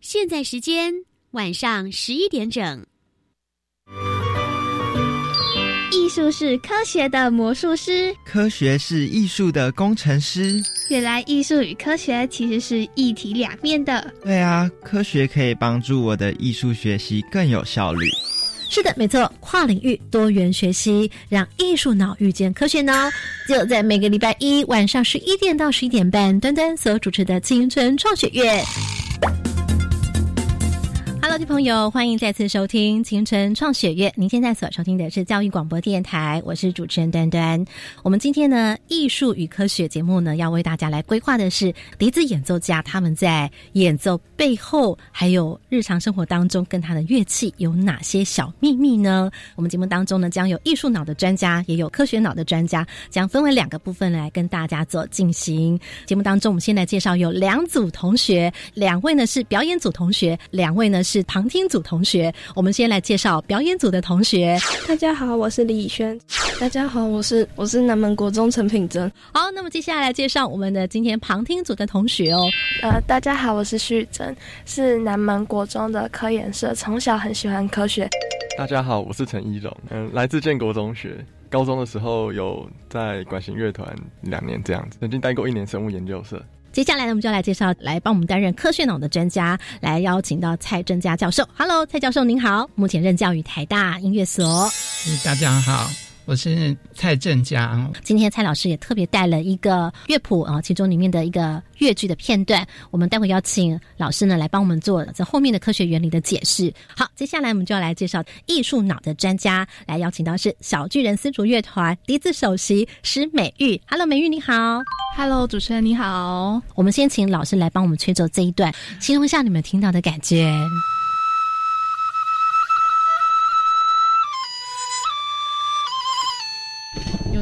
现在时间晚上十一点整。艺术是科学的魔术师，科学是艺术的工程师。原来艺术与科学其实是一体两面的。对啊，科学可以帮助我的艺术学习更有效率。是的，没错，跨领域多元学习，让艺术脑遇见科学脑，就在每个礼拜一晚上十一点到十一点半，端端所主持的青春创学院。听众朋友，欢迎再次收听青春创学院。您现在所收听的是教育广播电台，我是主持人端端。我们今天呢，艺术与科学节目呢，要为大家来规划的是笛子演奏家他们在演奏背后，还有日常生活当中跟他的乐器有哪些小秘密呢？我们节目当中呢，将有艺术脑的专家，也有科学脑的专家，将分为两个部分来跟大家做进行。节目当中，我们现在介绍有两组同学，两位呢是表演组同学，两位呢是。旁听组同学，我们先来介绍表演组的同学。大家好，我是李以轩。大家好，我是我是南门国中陈品珍。好，那么接下来介绍我们的今天旁听组的同学哦。呃，大家好，我是旭珍，是南门国中的科研社，从小很喜欢科学。大家好，我是陈一荣，嗯，来自建国中学。高中的时候有在管弦乐团两年这样子，曾经待过一年生物研究社。接下来呢，我们就来介绍来帮我们担任科学脑的专家，来邀请到蔡正佳教授。Hello，蔡教授您好，目前任教于台大音乐所。大家好。我是蔡正佳，今天蔡老师也特别带了一个乐谱啊，其中里面的一个乐句的片段，我们待会邀请老师呢来帮我们做这后面的科学原理的解释。好，接下来我们就要来介绍艺术脑的专家，来邀请到是小巨人丝竹乐团笛子首席石美玉。Hello，美玉你好。Hello，主持人你好。我们先请老师来帮我们吹奏这一段，形容一下你们听到的感觉。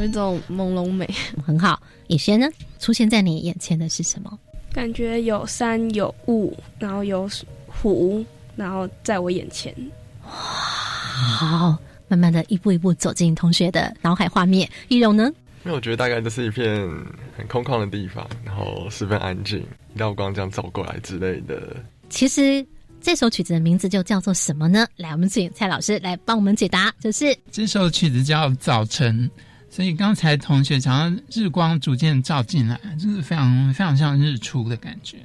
一种朦胧美，很好。以轩呢，出现在你眼前的是什么？感觉有山有雾，然后有湖，然后在我眼前。哇，好，慢慢的一步一步走进同学的脑海画面。易容呢？因为我觉得大概就是一片很空旷的地方，然后十分安静，一道光这样走过来之类的。其实这首曲子的名字就叫做什么呢？来，我们请蔡老师来帮我们解答。就是这首曲子叫《早晨》。所以刚才同学讲到日光逐渐照进来，就是非常非常像日出的感觉。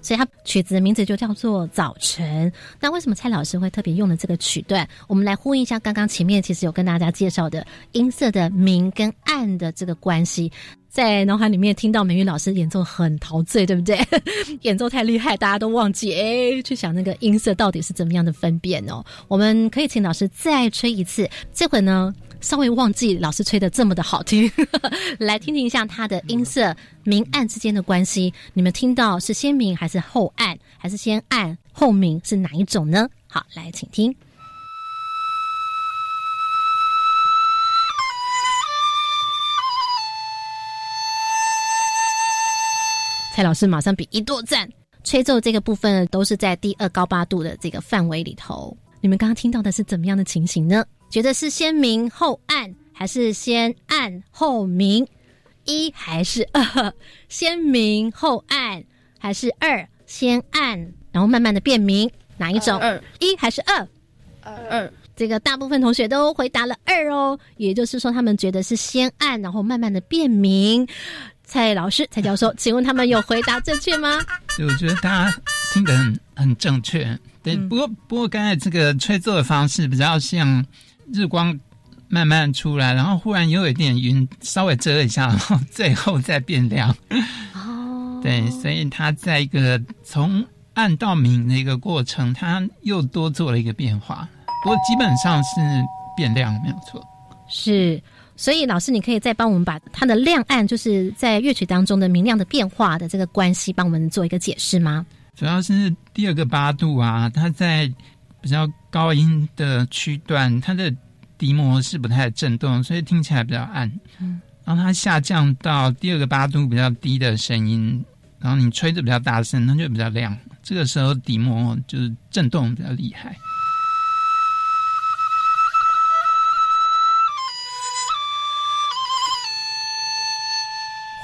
所以它曲子的名字就叫做《早晨》。那为什么蔡老师会特别用了这个曲段？我们来呼应一下刚刚前面其实有跟大家介绍的音色的明跟暗的这个关系，在脑海里面听到美玉老师演奏很陶醉，对不对？演奏太厉害，大家都忘记哎，去想那个音色到底是怎么样的分辨哦。我们可以请老师再吹一次，这回呢？稍微忘记老师吹的这么的好听，来听听一下它的音色明暗之间的关系。你们听到是先明还是后暗，还是先暗后明，是哪一种呢？好，来请听。蔡老师马上比一多赞，吹奏这个部分都是在第二高八度的这个范围里头。你们刚刚听到的是怎么样的情形呢？觉得是先明后暗，还是先暗后明？一还是二？先明后暗，还是二先暗，然后慢慢的变明？哪一种？二一还是二？二。这个大部分同学都回答了二哦，也就是说他们觉得是先暗，然后慢慢的变明。蔡老师、蔡教授，请问他们有回答正确吗？我觉得大家听得很很正确。对，不过不过刚才这个吹奏的方式比较像。日光慢慢出来，然后忽然又有一点云，稍微遮一下，然后最后再变亮。哦，对，所以它在一个从暗到明的一个过程，它又多做了一个变化。不过基本上是变亮，没有错。是，所以老师，你可以再帮我们把它的亮暗，就是在乐曲当中的明亮的变化的这个关系，帮我们做一个解释吗？主要是第二个八度啊，它在。比较高音的区段，它的笛膜是不太震动，所以听起来比较暗。嗯，然后它下降到第二个八度比较低的声音，然后你吹的比较大声，它就比较亮。这个时候笛膜就是震动比较厉害。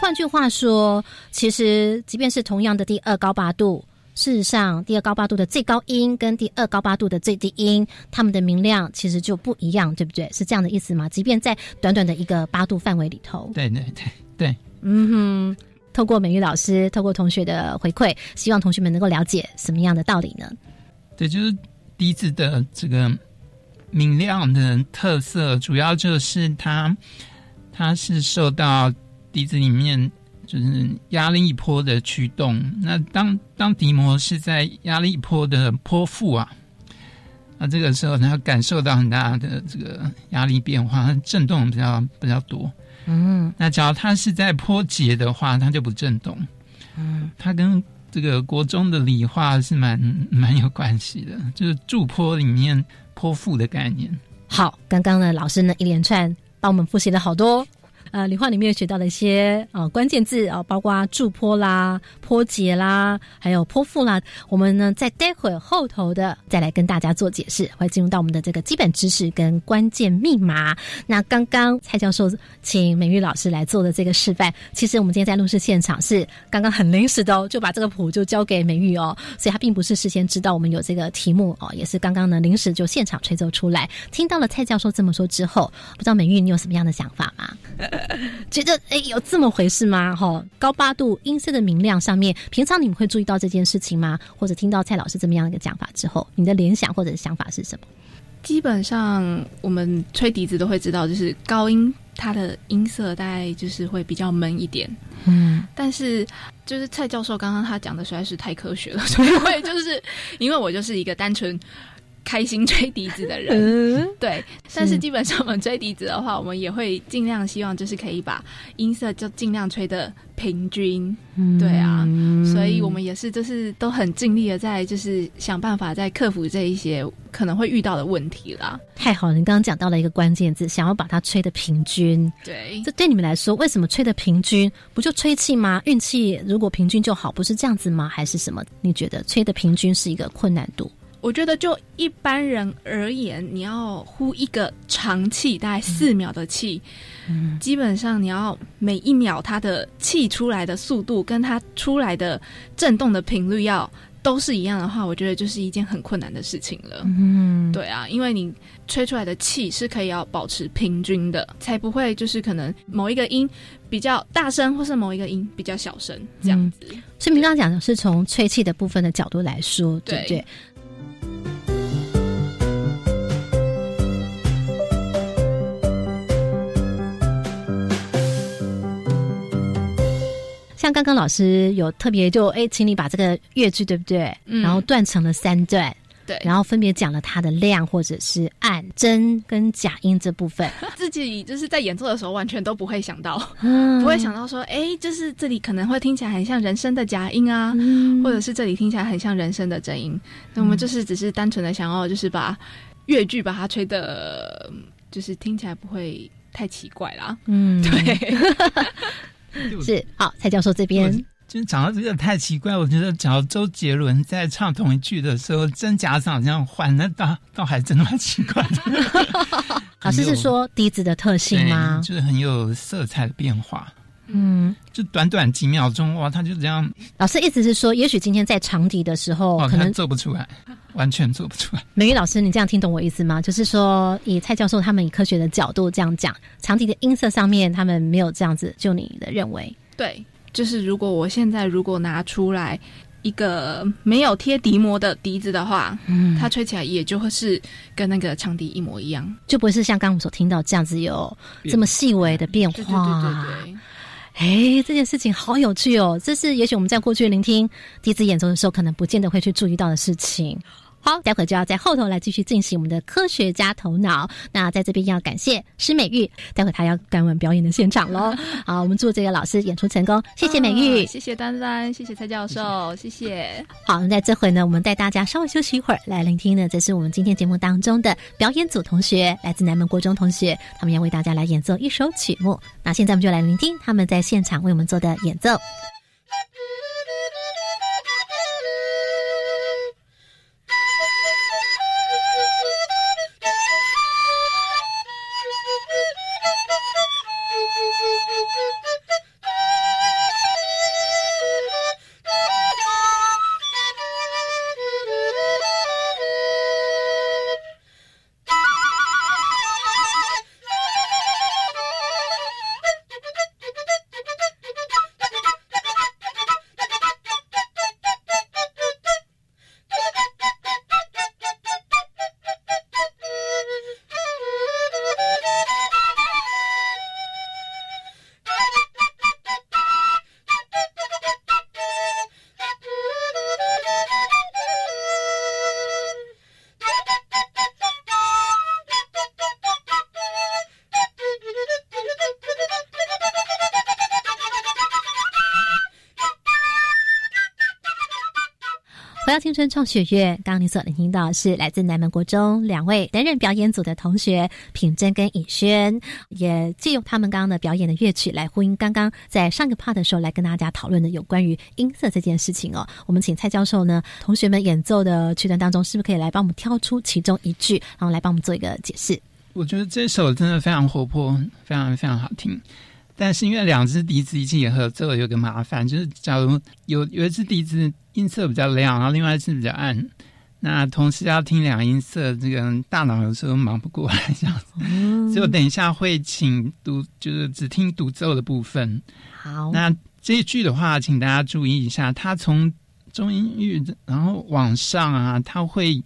换句话说，其实即便是同样的第二高八度，事实上第二高八度的最高音跟第二高八度的最低音，它们的明亮其实就不一样，对不对？是这样的意思吗？即便在短短的一个八度范围里头，对对对 对，嗯哼。透过美玉老师，透过同学的回馈，希望同学们能够了解什么样的道理呢？对，就是笛子的这个明亮的特色，主要就是它，它是受到笛子里面就是压力波的驱动。那当当笛膜是在压力波的波腹啊，那这个时候它感受到很大的这个压力变化，它震动比较比较多。嗯，那假如它是在坡节的话，它就不震动。嗯，它跟这个国中的理化是蛮 蛮有关系的，就是驻坡里面坡腹的概念。好，刚刚呢，老师呢一连串帮我们复习了好多。呃，理化里面学到的一些呃关键字啊，包括助坡啦、坡节啦，还有坡腹啦。我们呢在待会后头的再来跟大家做解释，会进入到我们的这个基本知识跟关键密码。那刚刚蔡教授请美玉老师来做的这个示范，其实我们今天在录制现场是刚刚很临时的哦，就把这个谱就交给美玉哦，所以他并不是事先知道我们有这个题目哦，也是刚刚呢临时就现场吹奏出来。听到了蔡教授这么说之后，不知道美玉你有什么样的想法吗？觉得哎，有这么回事吗？哈，高八度音色的明亮上面，平常你们会注意到这件事情吗？或者听到蔡老师这么样一个讲法之后，你的联想或者想法是什么？基本上我们吹笛子都会知道，就是高音它的音色大概就是会比较闷一点。嗯，但是就是蔡教授刚刚他讲的实在是太科学了，所以会就是因为我就是一个单纯。开心吹笛子的人，对，但是基本上我们吹笛子的话，我们也会尽量希望就是可以把音色就尽量吹的平均，对啊，所以我们也是就是都很尽力的在就是想办法在克服这一些可能会遇到的问题啦。太好了，你刚刚讲到了一个关键字，想要把它吹的平均，对，这对你们来说为什么吹的平均？不就吹气吗？运气如果平均就好，不是这样子吗？还是什么？你觉得吹的平均是一个困难度？我觉得就一般人而言，你要呼一个长气，大概四秒的气，嗯，基本上你要每一秒它的气出来的速度跟它出来的震动的频率要都是一样的话，我觉得就是一件很困难的事情了。嗯，对啊，因为你吹出来的气是可以要保持平均的，才不会就是可能某一个音比较大声，或是某一个音比较小声这样子。所以，你刚刚讲的是从吹气的部分的角度来说，对不对？像刚刚老师有特别就哎，请你把这个乐句对不对？嗯，然后断成了三段，对，然后分别讲了它的量或者是按、真跟假音这部分。自己就是在演奏的时候完全都不会想到，不会想到说，哎，就是这里可能会听起来很像人声的假音啊，或者是这里听起来很像人声的真音。那我们就是只是单纯的想要就是把乐句把它吹的，就是听起来不会太奇怪啦。嗯，对。是好，蔡教授这边就讲到这个太奇怪，我觉得讲到周杰伦在唱同一句的时候，真假嗓这样换，那倒倒还真的蛮奇怪的。老师是说笛子的特性吗？就是很有色彩的变化。嗯，就短短几秒钟哇，他就这样。老师意思是说，也许今天在长笛的时候，可能做不出来，完全做不出来。美玉老师，你这样听懂我意思吗？就是说，以蔡教授他们以科学的角度这样讲，长笛的音色上面他们没有这样子。就你的认为，对，就是如果我现在如果拿出来一个没有贴笛膜的笛子的话，嗯，它吹起来也就会是跟那个长笛一模一样，就不会是像刚刚我们所听到这样子有这么细微的变化。对对对对。哎，这件事情好有趣哦！这是也许我们在过去聆听笛子演奏的时候，可能不见得会去注意到的事情。好，待会就要在后头来继续进行我们的科学家头脑。那在这边要感谢施美玉，待会她要赶往表演的现场喽。好，我们祝这个老师演出成功，谢谢美玉，谢谢丹丹，谢谢蔡教授，谢谢。好，那这回呢，我们带大家稍微休息一会儿，来聆听呢，这是我们今天节目当中的表演组同学，来自南门国中同学，他们要为大家来演奏一首曲目。那现在我们就来聆听他们在现场为我们做的演奏。青春创学院，刚刚你所聆听到是来自南门国中两位担任表演组的同学品珍跟尹轩，也借用他们刚刚的表演的乐曲来呼应刚刚在上个 part 的时候来跟大家讨论的有关于音色这件事情哦。我们请蔡教授呢，同学们演奏的曲段当中，是不是可以来帮我们挑出其中一句，然后来帮我们做一个解释？我觉得这首真的非常活泼，非常非常好听。但是因为两只笛子一起合奏，有个麻烦，就是假如有有一只笛子音色比较亮，然后另外一只比较暗，那同时要听两个音色，这个大脑有时候忙不过来这样子。所以我等一下会请独，就是只听独奏的部分。好，那这一句的话，请大家注意一下，它从中音域然后往上啊，它会。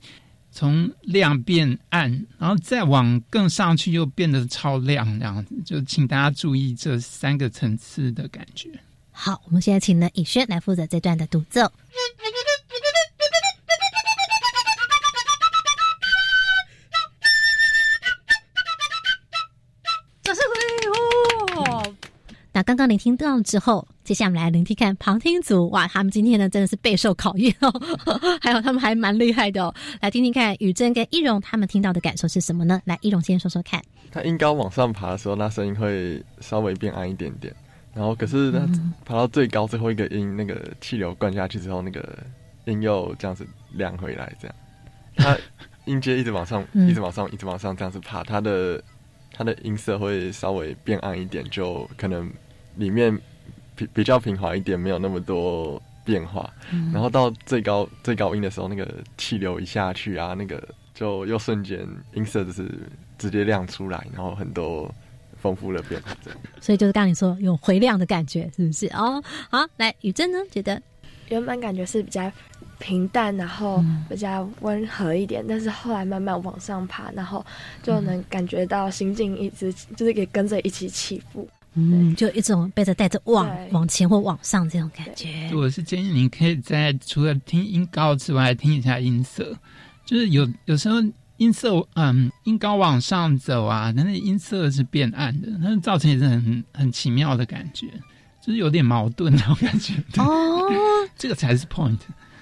从亮变暗，然后再往更上去又变得超亮，这样子就请大家注意这三个层次的感觉。好，我们现在请呢以轩来负责这段的独奏。那刚刚聆听到之后，接下来我们来聆听看旁听组。哇，他们今天呢真的是备受考验哦，还有他们还蛮厉害的哦。来听听看宇珍跟易容他们听到的感受是什么呢？来，易容先说说看。他音高往上爬的时候，那声音会稍微变暗一点点。然后可是他爬到最高最后一个音，那个气流灌下去之后，那个音又这样子亮回来。这样，他音阶一直往上，一直往上，一直往上这样子爬，他的他的音色会稍微变暗一点，就可能。里面比比较平滑一点，没有那么多变化。然后到最高最高音的时候，那个气流一下去啊，那个就又瞬间音色就是直接亮出来，然后很多丰富的变化。所以就是刚你说有回亮的感觉，是不是？哦，好，来雨珍呢，觉得原本感觉是比较平淡，然后比较温和一点，但是后来慢慢往上爬，然后就能感觉到心境一直就是可以跟着一起起伏。嗯，就一种被着带着往往前或往上这种感觉。我是建议你可以在除了听音高之外，听一下音色。就是有有时候音色，嗯，音高往上走啊，但是音色是变暗的，那造成也是很很奇妙的感觉，就是有点矛盾那种感觉。哦，这个才是 point。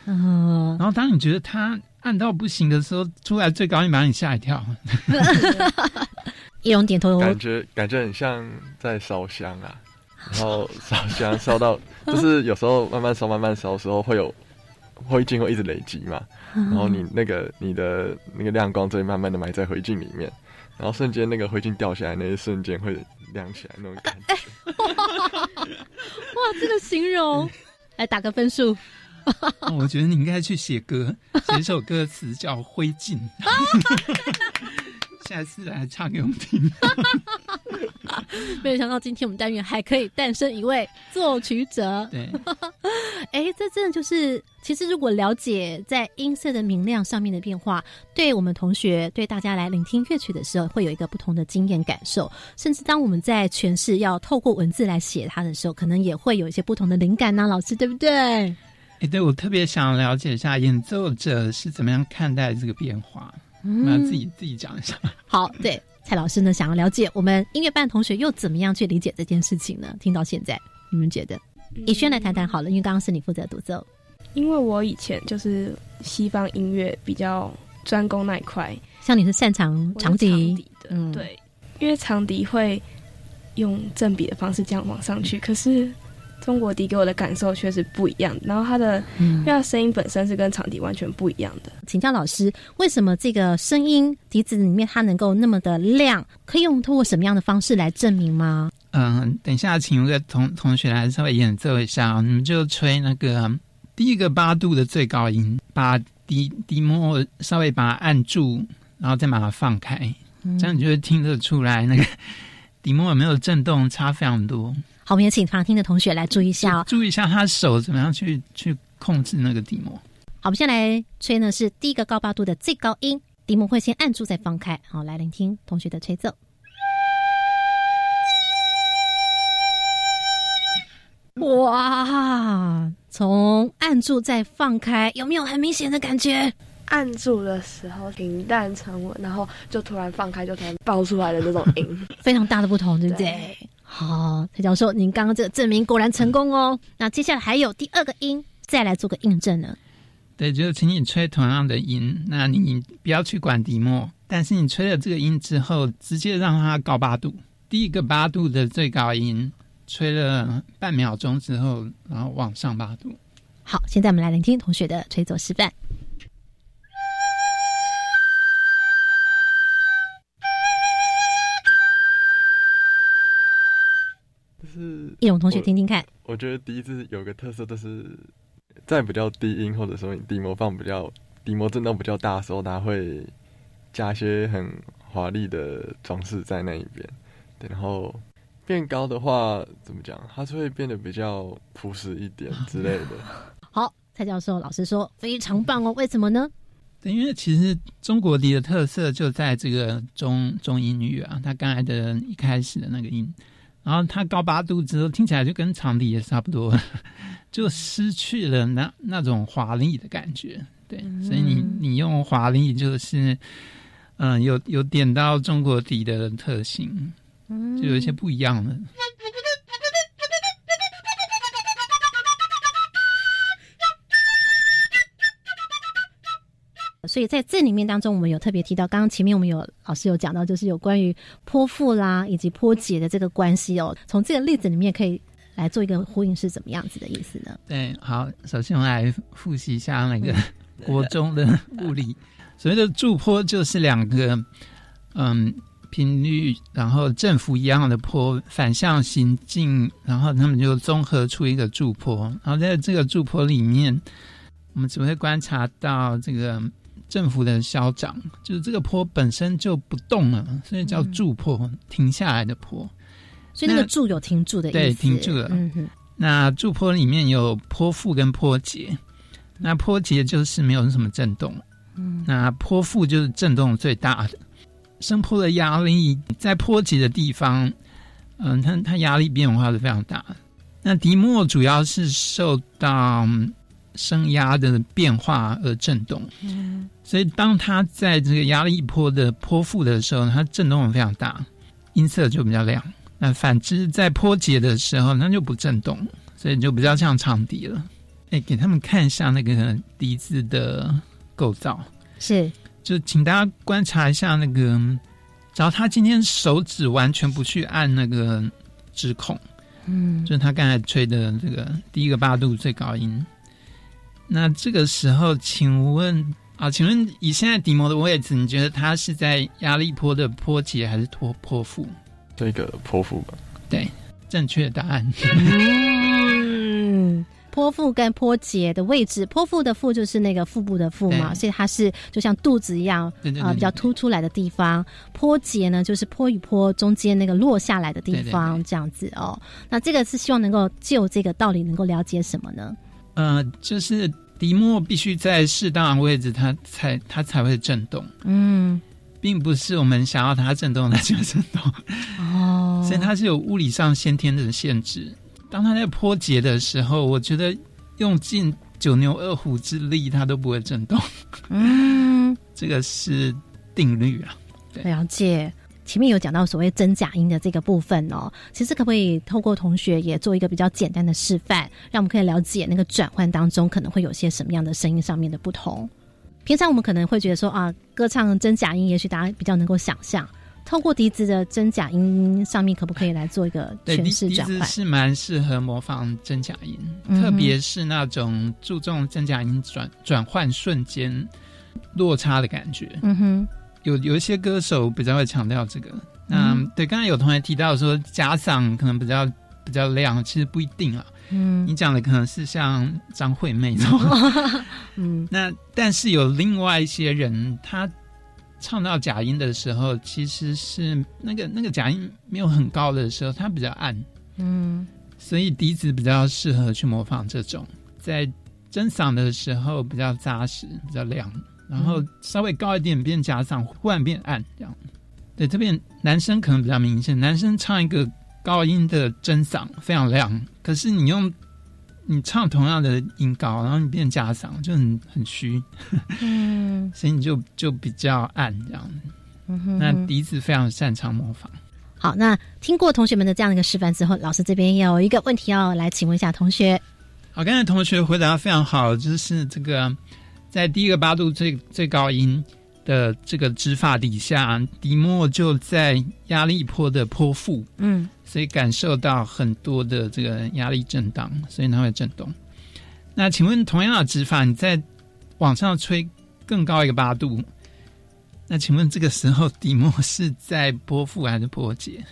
嗯，然后当你觉得它暗到不行的时候，出来最高音把你吓一跳。易容点头，感觉感觉很像在烧香啊，然后烧香烧到，就是有时候慢慢烧慢慢烧的时候，会有灰烬会一直累积嘛，然后你那个你的那个亮光就会慢慢的埋在灰烬里面，然后瞬间那个灰烬掉下来那一瞬间会亮起来那种感觉。哇，这个形容，来打个分数。我觉得你应该去写歌，写首歌词叫《灰烬》。下次来唱给我们听。没有想到今天我们单元还可以诞生一位作曲者。对，哎，这真的就是，其实如果了解在音色的明亮上面的变化，对我们同学对大家来聆听乐曲的时候，会有一个不同的经验感受。甚至当我们在诠释要透过文字来写它的时候，可能也会有一些不同的灵感呢。老师，对不对？哎，对我特别想了解一下演奏者是怎么样看待这个变化。那自己自己讲一下。好，对蔡老师呢，想要了解我们音乐班同学又怎么样去理解这件事情呢？听到现在，你们觉得？以轩来谈谈好了，因为刚刚是你负责独奏。因为我以前就是西方音乐比较专攻那一块，像你是擅长长笛的，嗯，对，因为长笛会用正比的方式这样往上去，可是。中国笛给我的感受确实不一样，然后它的，因为它声音本身是跟长笛完全不一样的。请教老师，为什么这个声音笛子里面它能够那么的亮？可以用通过什么样的方式来证明吗？嗯，等一下，请一个同同学来稍微演奏一下，你们就吹那个第一个八度的最高音，把笛笛膜稍微把它按住，然后再把它放开，这样你就会听得出来那个 笛膜有没有震动，差非常多。好，我们也请旁听的同学来注意一下哦，注意一下他手怎么样去去控制那个底膜。好，我们先来吹呢，是第一个高八度的最高音，底膜会先按住再放开。好，来聆听同学的吹奏。哇，从按住再放开，有没有很明显的感觉？按住的时候平淡沉稳，然后就突然放开，就突然爆出来的那种音，非常大的不同，对不对？好，蔡教授，您刚刚这个证明果然成功哦。那接下来还有第二个音，再来做个印证呢。对，就是请你吹同样的音，那你不要去管笛末，但是你吹了这个音之后，直接让它高八度，第一个八度的最高音，吹了半秒钟之后，然后往上八度。好，现在我们来聆听同学的吹奏示范。就是易勇同学听听看。我觉得第一次有个特色，就是在比较低音或者说你低模放比较低模震动比较大的时候，它会加一些很华丽的装饰在那一边。对，然后变高的话，怎么讲？它是会变得比较朴实一点之类的。好，蔡教授老师说非常棒哦，为什么呢？对，因为其实中国笛的特色就在这个中中音域啊，它刚才的一开始的那个音。然后它高八度之后，听起来就跟长笛也差不多，就失去了那那种华丽的感觉。对，所以你你用华丽就是，嗯，有有点到中国笛的特性，就有一些不一样的。所以在这里面当中，我们有特别提到，刚刚前面我们有老师有讲到，就是有关于泼妇啦以及泼姐的这个关系哦。从这个例子里面可以来做一个呼应，是怎么样子的意思呢？对，好，首先我们来复习一下那个 国中的物理。所谓的驻坡就是两个嗯频率，然后振幅一样的坡反向行进，然后他们就综合出一个驻坡。然后在这个驻坡里面，我们只会观察到这个。政府的消长，就是这个坡本身就不动了，所以叫驻坡，停下来的坡。所以那个驻有停住的意思，对，停住了。嗯哼。那驻坡里面有坡腹跟坡节，那坡节就是没有什么震动，嗯，那坡腹就是震动最大的。升坡的压力在坡节的地方，嗯，它它压力变化是非常大。那迪莫主要是受到。升压的变化而震动，嗯，所以当它在这个压力波的波腹的时候，它震动非常大，音色就比较亮。那反之，在波节的时候，它就不震动，所以就比较像长笛了。哎，给他们看一下那个笛子的构造，是，就请大家观察一下那个，只要他今天手指完全不去按那个指孔，嗯，就是他刚才吹的这个第一个八度最高音。那这个时候，请问啊，请问以现在底膜的位置，你觉得它是在压力坡的坡节还是托坡腹？这个坡腹吧。对，正确答案。嗯，坡腹跟坡节的位置，坡腹的腹就是那个腹部的腹嘛，所以它是就像肚子一样啊，比较凸出来的地方。坡节呢，就是坡与坡中间那个落下来的地方，这样子哦。那这个是希望能够就这个道理能够了解什么呢？呃，就是笛膜必须在适当的位置，它才它才会震动。嗯，并不是我们想要它震动它就震动。哦，所以它是有物理上先天的限制。当它在破节的时候，我觉得用尽九牛二虎之力，它都不会震动。嗯，这个是定律啊。了解。前面有讲到所谓真假音的这个部分哦，其实可不可以透过同学也做一个比较简单的示范，让我们可以了解那个转换当中可能会有些什么样的声音上面的不同？平常我们可能会觉得说啊，歌唱真假音，也许大家比较能够想象，透过笛子的真假音上面可不可以来做一个诠释转换？是蛮适合模仿真假音，特别是那种注重真假音转转换瞬间落差的感觉。嗯哼。有有一些歌手比较会强调这个，那对刚才有同学提到说假嗓可能比较比较亮，其实不一定啊。嗯，你讲的可能是像张惠妹那种，嗯，那但是有另外一些人，他唱到假音的时候，其实是那个那个假音没有很高的时候，它比较暗，嗯，所以笛子比较适合去模仿这种，在真嗓的时候比较扎实，比较亮。然后稍微高一点变假嗓，忽然变暗，这样。对，这边男生可能比较明显，男生唱一个高音的真嗓非常亮，可是你用你唱同样的音高，然后你变假嗓就很很虚，嗯，所以你就就比较暗这样。那笛子非常擅长模仿。好，那听过同学们的这样一个示范之后，老师这边有一个问题要来请问一下同学。好，刚才同学回答非常好，就是这个。在第一个八度最最高音的这个指法底下，笛膜就在压力波的波腹，嗯，所以感受到很多的这个压力震荡，所以它会震动。那请问，同样的指法，你在往上吹更高一个八度，那请问这个时候笛膜是在波腹还是波节？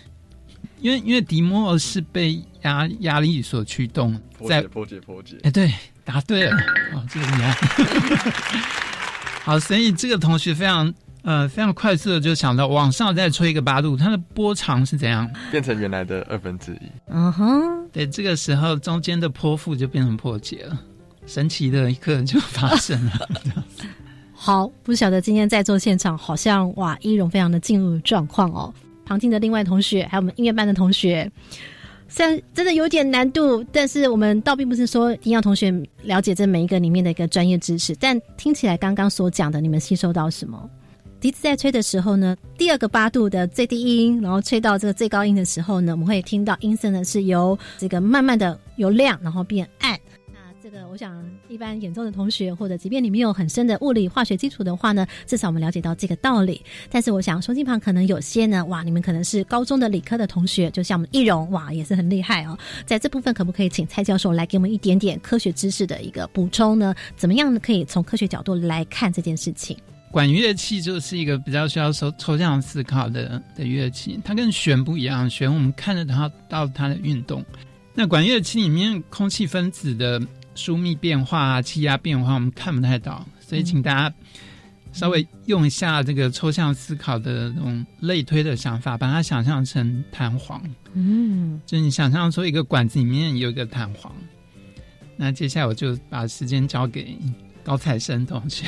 因为因为笛膜是被压压力所驱动，在波节波节。哎，对，答对了，哦，这个厉害。好，所以这个同学非常呃非常快速的就想到往上再吹一个八度，它的波长是怎样？变成原来的二分之一。嗯哼，对，这个时候中间的波腹就变成破解了，神奇的一刻就发生了。好，不晓得今天在座现场好像哇，易容非常的进入状况哦。旁听的另外同学，还有我们音乐班的同学，虽然真的有点难度，但是我们倒并不是说一定要同学了解这每一个里面的一个专业知识。但听起来刚刚所讲的，你们吸收到什么？笛子在吹的时候呢，第二个八度的最低音，然后吹到这个最高音的时候呢，我们会听到音色呢是由这个慢慢的由亮，然后变暗。这个，我想一般演奏的同学，或者即便你没有很深的物理化学基础的话呢，至少我们了解到这个道理。但是，我想收音旁可能有些呢，哇，你们可能是高中的理科的同学，就像我们易容，哇，也是很厉害哦。在这部分，可不可以请蔡教授来给我们一点点科学知识的一个补充呢？怎么样可以从科学角度来看这件事情？管乐器就是一个比较需要抽抽象思考的的乐器，它跟弦不一样，弦我们看得到到它的运动。那管乐器里面空气分子的疏密变化啊，气压变化，我们看不太到，所以请大家稍微用一下这个抽象思考的那种类推的想法，把它想象成弹簧。嗯，就你想象说一个管子里面有一个弹簧。那接下来我就把时间交给高材生同学。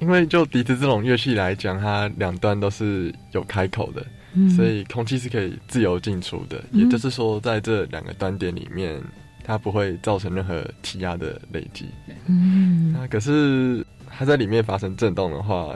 因为就笛子这种乐器来讲，它两端都是有开口的，所以空气是可以自由进出的。也就是说，在这两个端点里面。它不会造成任何气压的累积，嗯，那可是它在里面发生震动的话，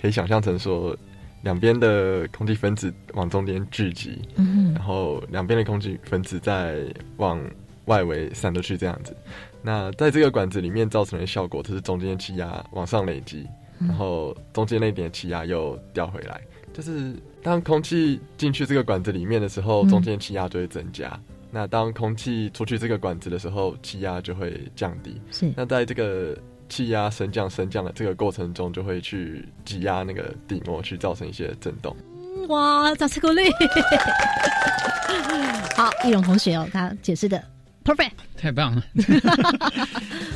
可以想象成说，两边的空气分子往中间聚集，嗯，然后两边的空气分子再往外围散出去，这样子。那在这个管子里面造成的效果，就是中间的气压往上累积，然后中间那点气压又掉回来。就是当空气进去这个管子里面的时候，中间气压就会增加。那当空气出去这个管子的时候，气压就会降低。是。那在这个气压升降升降的这个过程中，就会去挤压那个底膜，去造成一些震动。哇，掌声鼓励！好，易容同学哦，他解释的 perfect，太棒了。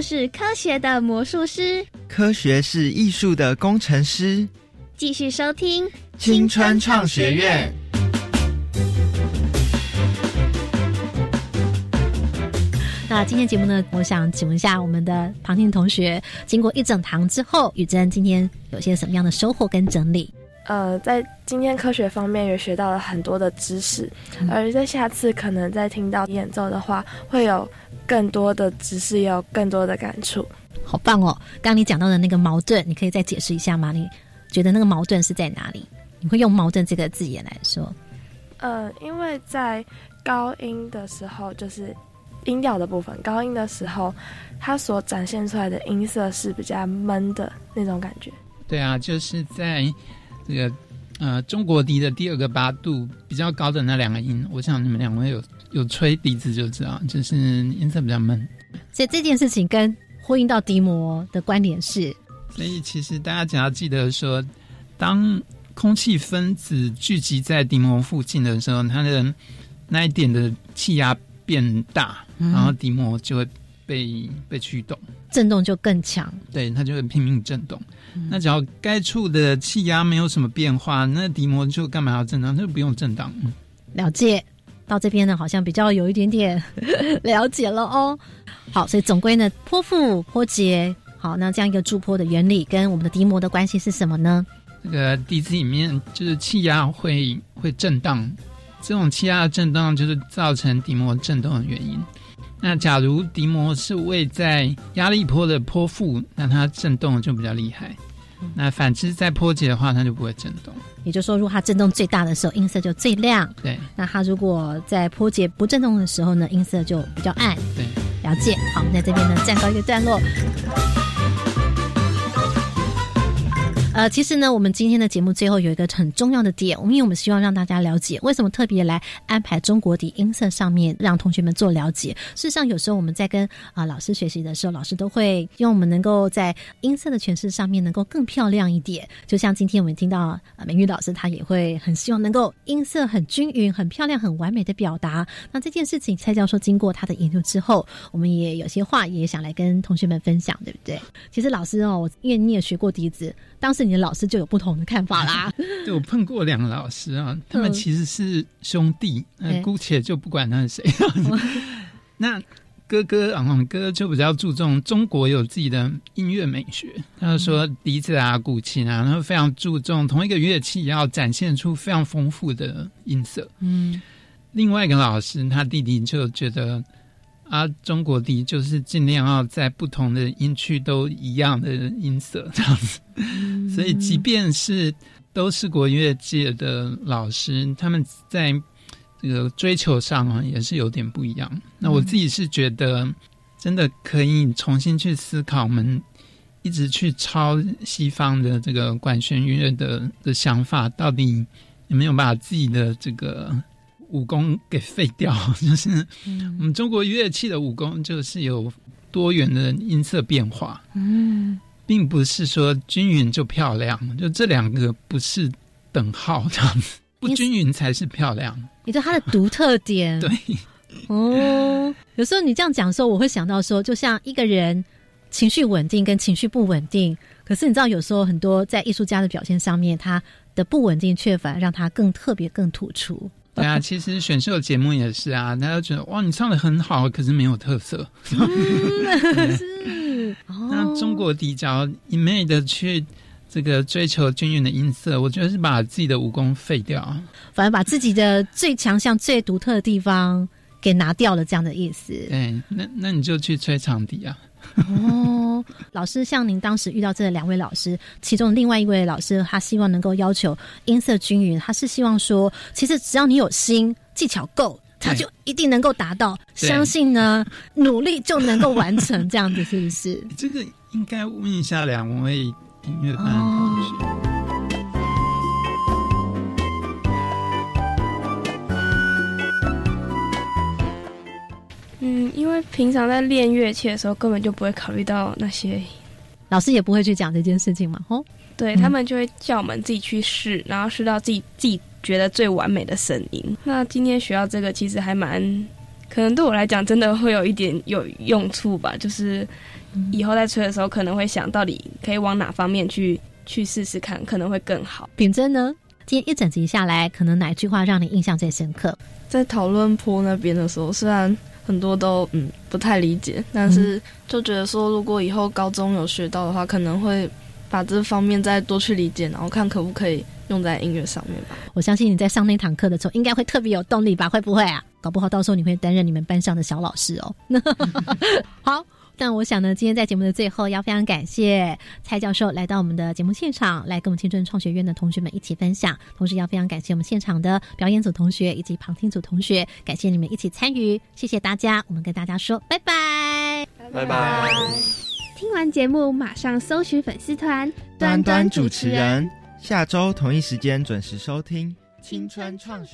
是科学的魔术师，科学是艺术的工程师。继续收听青春创学院。那今天节目呢，我想请问一下我们的旁听同学，经过一整堂之后，雨珍今天有些什么样的收获跟整理？呃，在今天科学方面也学到了很多的知识，而在下次可能在听到演奏的话，会有。更多的知识，也有更多的感触，好棒哦！刚刚你讲到的那个矛盾，你可以再解释一下吗？你觉得那个矛盾是在哪里？你会用“矛盾”这个字眼来说？呃，因为在高音的时候，就是音调的部分，高音的时候，它所展现出来的音色是比较闷的那种感觉。对啊，就是在这个呃中国笛的第二个八度比较高的那两个音，我想你们两位有。有吹笛子就知道，就是音色比较闷。所以这件事情跟呼应到笛膜的观点是，所以其实大家只要记得说，当空气分子聚集在笛膜附近的时候，它的那一点的气压变大，然后笛膜就会被被驱动，震动就更强。对，它就会拼命震动。那只要该处的气压没有什么变化，那笛膜就干嘛要震荡？就不用震荡。了解。到这边呢，好像比较有一点点 了解了哦。好，所以总归呢，坡腹坡节，好，那这样一个驻坡的原理跟我们的笛膜的关系是什么呢？这个笛子里面就是气压会会震荡，这种气压的震荡就是造成笛膜震动的原因。那假如笛膜是位在压力波的坡腹，那它震动就比较厉害。那反之，在坡节的话，它就不会震动。也就是说，如果它震动最大的时候，音色就最亮。对。那它如果在坡节不震动的时候呢，音色就比较暗。对。了解。好，我们在这边呢暂告一个段落。呃，其实呢，我们今天的节目最后有一个很重要的点，因为我们希望让大家了解为什么特别来安排中国笛音色上面，让同学们做了解。事实上，有时候我们在跟啊老师学习的时候，老师都会用我们能够在音色的诠释上面能够更漂亮一点。就像今天我们听到啊美玉老师，他也会很希望能够音色很均匀、很漂亮、很完美的表达。那这件事情，蔡教授经过他的研究之后，我们也有些话也想来跟同学们分享，对不对？其实老师哦，我因为你也学过笛子，当时。你的老师就有不同的看法啦。对我碰过两个老师啊，他们其实是兄弟，那姑且就不管他是谁。那哥哥啊，哥哥就比较注重中国有自己的音乐美学。他就说笛子啊、古琴啊，他非常注重同一个乐器要展现出非常丰富的音色。嗯，另外一个老师，他弟弟就觉得。啊，中国笛就是尽量要在不同的音区都一样的音色这样子，所以即便是都是国乐界的老师，他们在这个追求上啊也是有点不一样。那我自己是觉得，真的可以重新去思考，我们一直去抄西方的这个管弦乐的的想法，到底有没有把自己的这个。武功给废掉，就是我们中国乐器的武功就是有多元的音色变化，嗯，并不是说均匀就漂亮，就这两个不是等号这样子，不均匀才是漂亮。你知道它的独特点，对，哦，有时候你这样讲的时候，我会想到说，就像一个人情绪稳定跟情绪不稳定，可是你知道，有时候很多在艺术家的表现上面，他的不稳定却反而让他更特别、更突出。对啊，其实选秀节目也是啊，大家觉得哇，你唱的很好，可是没有特色。是，那中国底角一昧的去这个追求均匀的音色，我觉得是把自己的武功废掉，反而把自己的最强项、最独特的地方给拿掉了，这样的意思。对，那那你就去吹长笛啊。哦，老师，像您当时遇到这两位老师，其中另外一位老师，他希望能够要求音色均匀，他是希望说，其实只要你有心，技巧够，他就一定能够达到。相信呢，努力就能够完成，这样子是不是？这个应该问一下两位音乐班同学。嗯，因为平常在练乐器的时候，根本就不会考虑到那些，老师也不会去讲这件事情嘛。吼，对他们就会叫我们自己去试，然后试到自己自己觉得最完美的声音。那今天学到这个，其实还蛮，可能对我来讲，真的会有一点有用处吧。就是以后在吹的时候，可能会想到底可以往哪方面去去试试看，可能会更好。品真呢，今天一整集下来，可能哪一句话让你印象最深刻？在讨论坡那边的时候，虽然。很多都嗯不太理解，但是就觉得说，如果以后高中有学到的话，可能会把这方面再多去理解，然后看可不可以用在音乐上面吧。我相信你在上那堂课的时候，应该会特别有动力吧？会不会啊？搞不好到时候你会担任你们班上的小老师哦。好。但我想呢，今天在节目的最后，要非常感谢蔡教授来到我们的节目现场，来跟我们青春创学院的同学们一起分享。同时，要非常感谢我们现场的表演组同学以及旁听组同学，感谢你们一起参与，谢谢大家。我们跟大家说拜拜，拜拜。听完节目，马上搜寻粉丝团端端主持人，下周同一时间准时收听青春创学。